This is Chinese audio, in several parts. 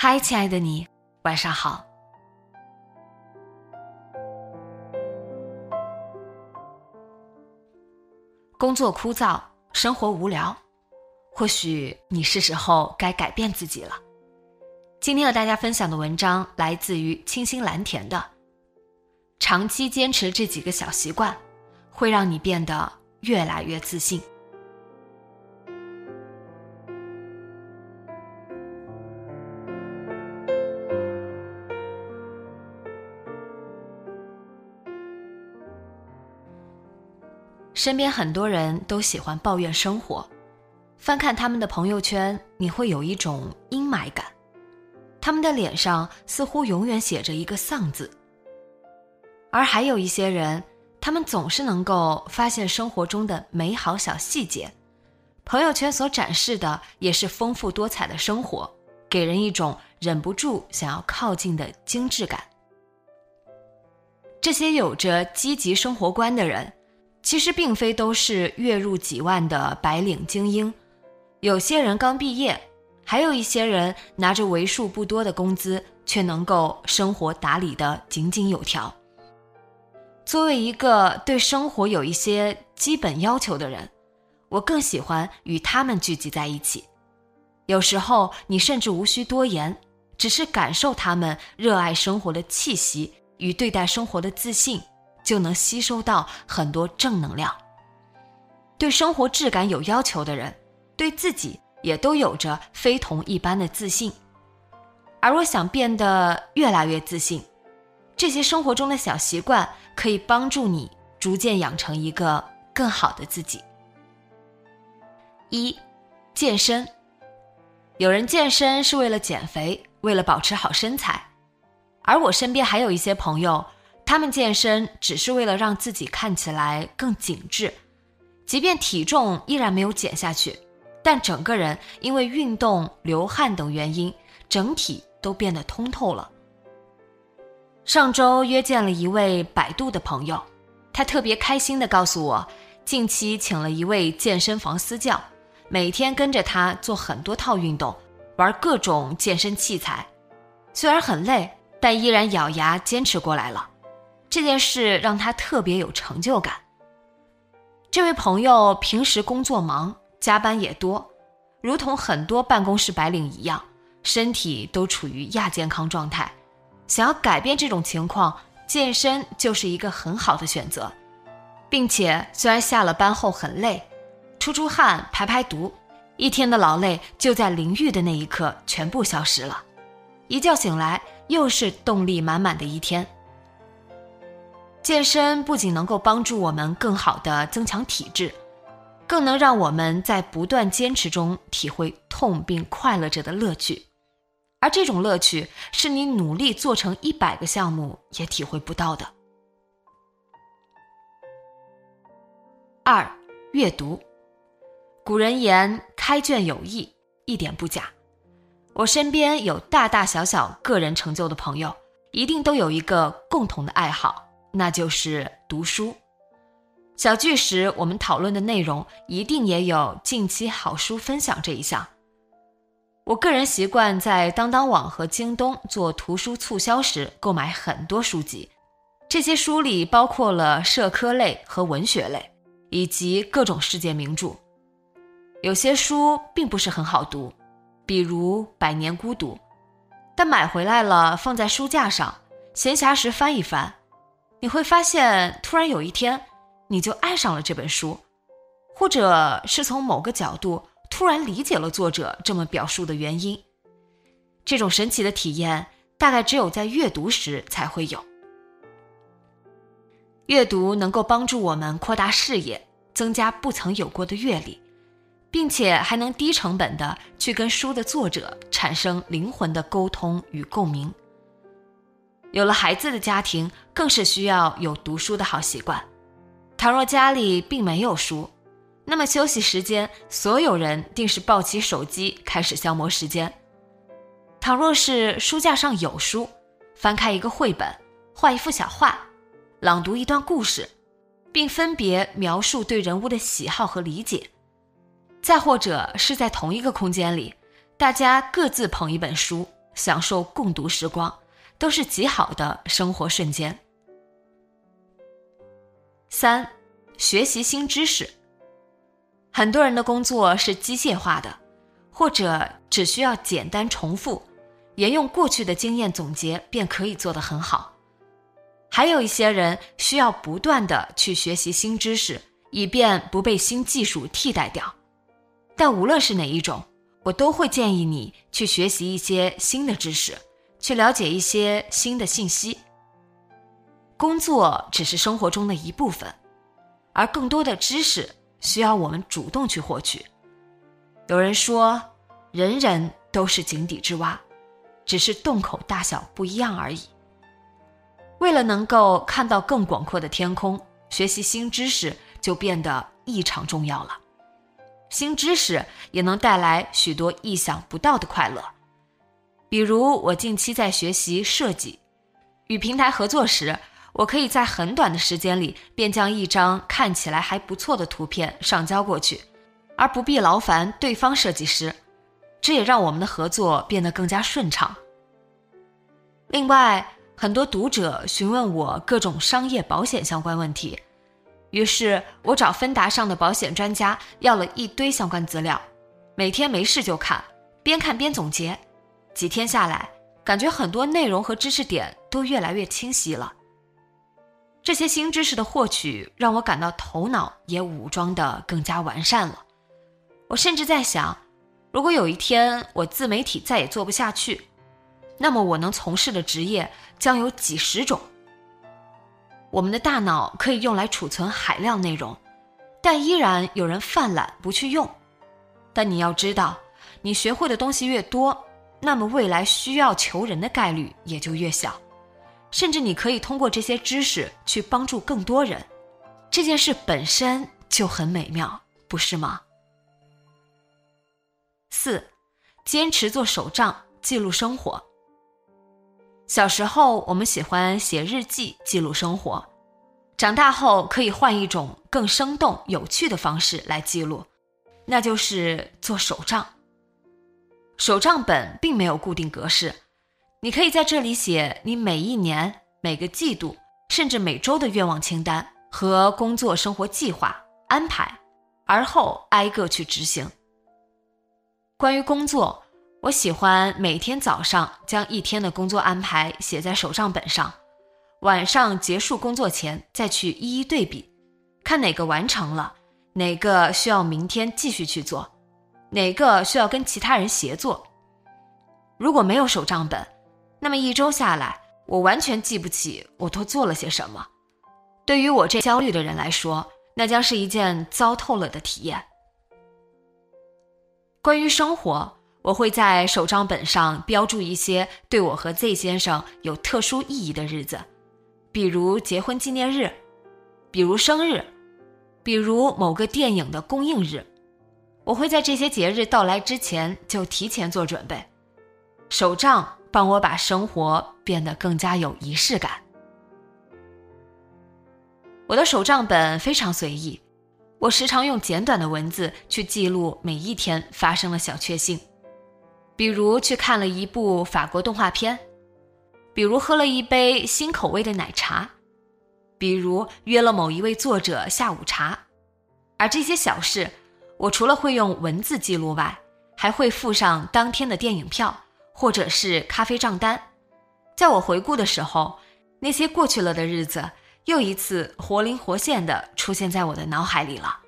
嗨，亲爱的你，晚上好。工作枯燥，生活无聊，或许你是时候该改变自己了。今天和大家分享的文章来自于清新蓝田的。长期坚持这几个小习惯，会让你变得越来越自信。身边很多人都喜欢抱怨生活，翻看他们的朋友圈，你会有一种阴霾感。他们的脸上似乎永远写着一个“丧”字。而还有一些人，他们总是能够发现生活中的美好小细节，朋友圈所展示的也是丰富多彩的生活，给人一种忍不住想要靠近的精致感。这些有着积极生活观的人。其实并非都是月入几万的白领精英，有些人刚毕业，还有一些人拿着为数不多的工资，却能够生活打理的井井有条。作为一个对生活有一些基本要求的人，我更喜欢与他们聚集在一起。有时候你甚至无需多言，只是感受他们热爱生活的气息与对待生活的自信。就能吸收到很多正能量。对生活质感有要求的人，对自己也都有着非同一般的自信。而我想变得越来越自信，这些生活中的小习惯可以帮助你逐渐养成一个更好的自己。一，健身。有人健身是为了减肥，为了保持好身材，而我身边还有一些朋友。他们健身只是为了让自己看起来更紧致，即便体重依然没有减下去，但整个人因为运动、流汗等原因，整体都变得通透了。上周约见了一位百度的朋友，他特别开心地告诉我，近期请了一位健身房私教，每天跟着他做很多套运动，玩各种健身器材，虽然很累，但依然咬牙坚持过来了。这件事让他特别有成就感。这位朋友平时工作忙，加班也多，如同很多办公室白领一样，身体都处于亚健康状态。想要改变这种情况，健身就是一个很好的选择，并且虽然下了班后很累，出出汗、排排毒，一天的劳累就在淋浴的那一刻全部消失了，一觉醒来又是动力满满的一天。健身不仅能够帮助我们更好的增强体质，更能让我们在不断坚持中体会痛并快乐着的乐趣，而这种乐趣是你努力做成一百个项目也体会不到的。二、阅读。古人言“开卷有益”，一点不假。我身边有大大小小个人成就的朋友，一定都有一个共同的爱好。那就是读书。小聚时，我们讨论的内容一定也有近期好书分享这一项。我个人习惯在当当网和京东做图书促销时购买很多书籍，这些书里包括了社科类和文学类，以及各种世界名著。有些书并不是很好读，比如《百年孤独》，但买回来了放在书架上，闲暇时翻一翻，你会发现，突然有一天，你就爱上了这本书，或者是从某个角度突然理解了作者这么表述的原因。这种神奇的体验，大概只有在阅读时才会有。阅读能够帮助我们扩大视野，增加不曾有过的阅历。并且还能低成本的去跟书的作者产生灵魂的沟通与共鸣。有了孩子的家庭，更是需要有读书的好习惯。倘若家里并没有书，那么休息时间，所有人定是抱起手机开始消磨时间。倘若是书架上有书，翻开一个绘本，画一幅小画，朗读一段故事，并分别描述对人物的喜好和理解。再或者是在同一个空间里，大家各自捧一本书，享受共读时光，都是极好的生活瞬间。三，学习新知识。很多人的工作是机械化的，或者只需要简单重复，沿用过去的经验总结便可以做得很好。还有一些人需要不断的去学习新知识，以便不被新技术替代掉。但无论是哪一种，我都会建议你去学习一些新的知识，去了解一些新的信息。工作只是生活中的一部分，而更多的知识需要我们主动去获取。有人说，人人都是井底之蛙，只是洞口大小不一样而已。为了能够看到更广阔的天空，学习新知识就变得异常重要了。新知识也能带来许多意想不到的快乐，比如我近期在学习设计，与平台合作时，我可以在很短的时间里便将一张看起来还不错的图片上交过去，而不必劳烦对方设计师，这也让我们的合作变得更加顺畅。另外，很多读者询问我各种商业保险相关问题。于是我找芬达上的保险专家要了一堆相关资料，每天没事就看，边看边总结。几天下来，感觉很多内容和知识点都越来越清晰了。这些新知识的获取让我感到头脑也武装的更加完善了。我甚至在想，如果有一天我自媒体再也做不下去，那么我能从事的职业将有几十种。我们的大脑可以用来储存海量内容，但依然有人犯懒不去用。但你要知道，你学会的东西越多，那么未来需要求人的概率也就越小。甚至你可以通过这些知识去帮助更多人，这件事本身就很美妙，不是吗？四，坚持做手账记录生活。小时候，我们喜欢写日记记录生活；长大后，可以换一种更生动、有趣的方式来记录，那就是做手账。手账本并没有固定格式，你可以在这里写你每一年、每个季度，甚至每周的愿望清单和工作生活计划安排，而后挨个去执行。关于工作。我喜欢每天早上将一天的工作安排写在手账本上，晚上结束工作前再去一一对比，看哪个完成了，哪个需要明天继续去做，哪个需要跟其他人协作。如果没有手账本，那么一周下来，我完全记不起我都做了些什么。对于我这焦虑的人来说，那将是一件糟透了的体验。关于生活。我会在手账本上标注一些对我和 Z 先生有特殊意义的日子，比如结婚纪念日，比如生日，比如某个电影的公映日。我会在这些节日到来之前就提前做准备。手账帮我把生活变得更加有仪式感。我的手账本非常随意，我时常用简短的文字去记录每一天发生的小确幸。比如去看了一部法国动画片，比如喝了一杯新口味的奶茶，比如约了某一位作者下午茶，而这些小事，我除了会用文字记录外，还会附上当天的电影票或者是咖啡账单。在我回顾的时候，那些过去了的日子又一次活灵活现的出现在我的脑海里了。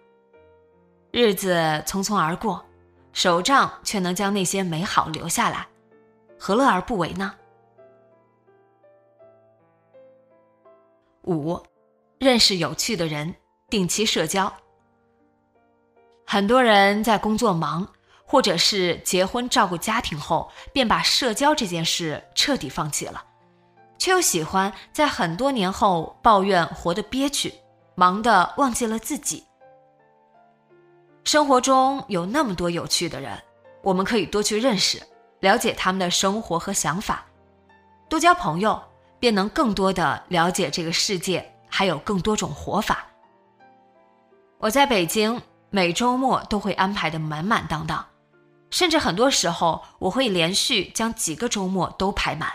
日子匆匆而过，手账却能将那些美好留下来，何乐而不为呢？五，认识有趣的人，定期社交。很多人在工作忙，或者是结婚照顾家庭后，便把社交这件事彻底放弃了，却又喜欢在很多年后抱怨活得憋屈，忙得忘记了自己。生活中有那么多有趣的人，我们可以多去认识，了解他们的生活和想法，多交朋友。便能更多的了解这个世界，还有更多种活法。我在北京每周末都会安排的满满当当，甚至很多时候我会连续将几个周末都排满。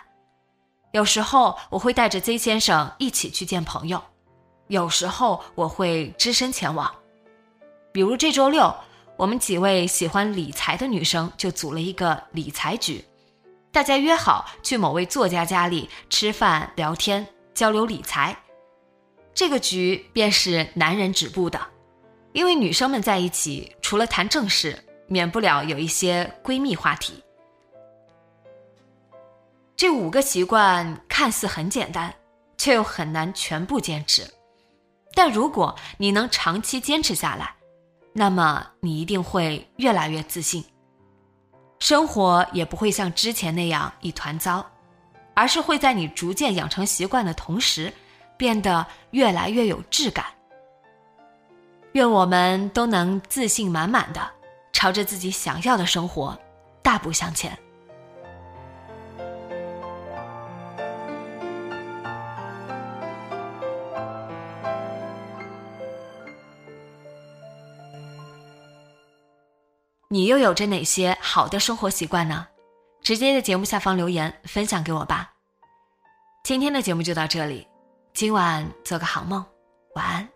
有时候我会带着 Z 先生一起去见朋友，有时候我会只身前往。比如这周六，我们几位喜欢理财的女生就组了一个理财局。大家约好去某位作家家里吃饭、聊天、交流理财，这个局便是男人止步的，因为女生们在一起除了谈正事，免不了有一些闺蜜话题。这五个习惯看似很简单，却又很难全部坚持。但如果你能长期坚持下来，那么你一定会越来越自信。生活也不会像之前那样一团糟，而是会在你逐渐养成习惯的同时，变得越来越有质感。愿我们都能自信满满的，朝着自己想要的生活大步向前。你又有着哪些好的生活习惯呢？直接在节目下方留言分享给我吧。今天的节目就到这里，今晚做个好梦，晚安。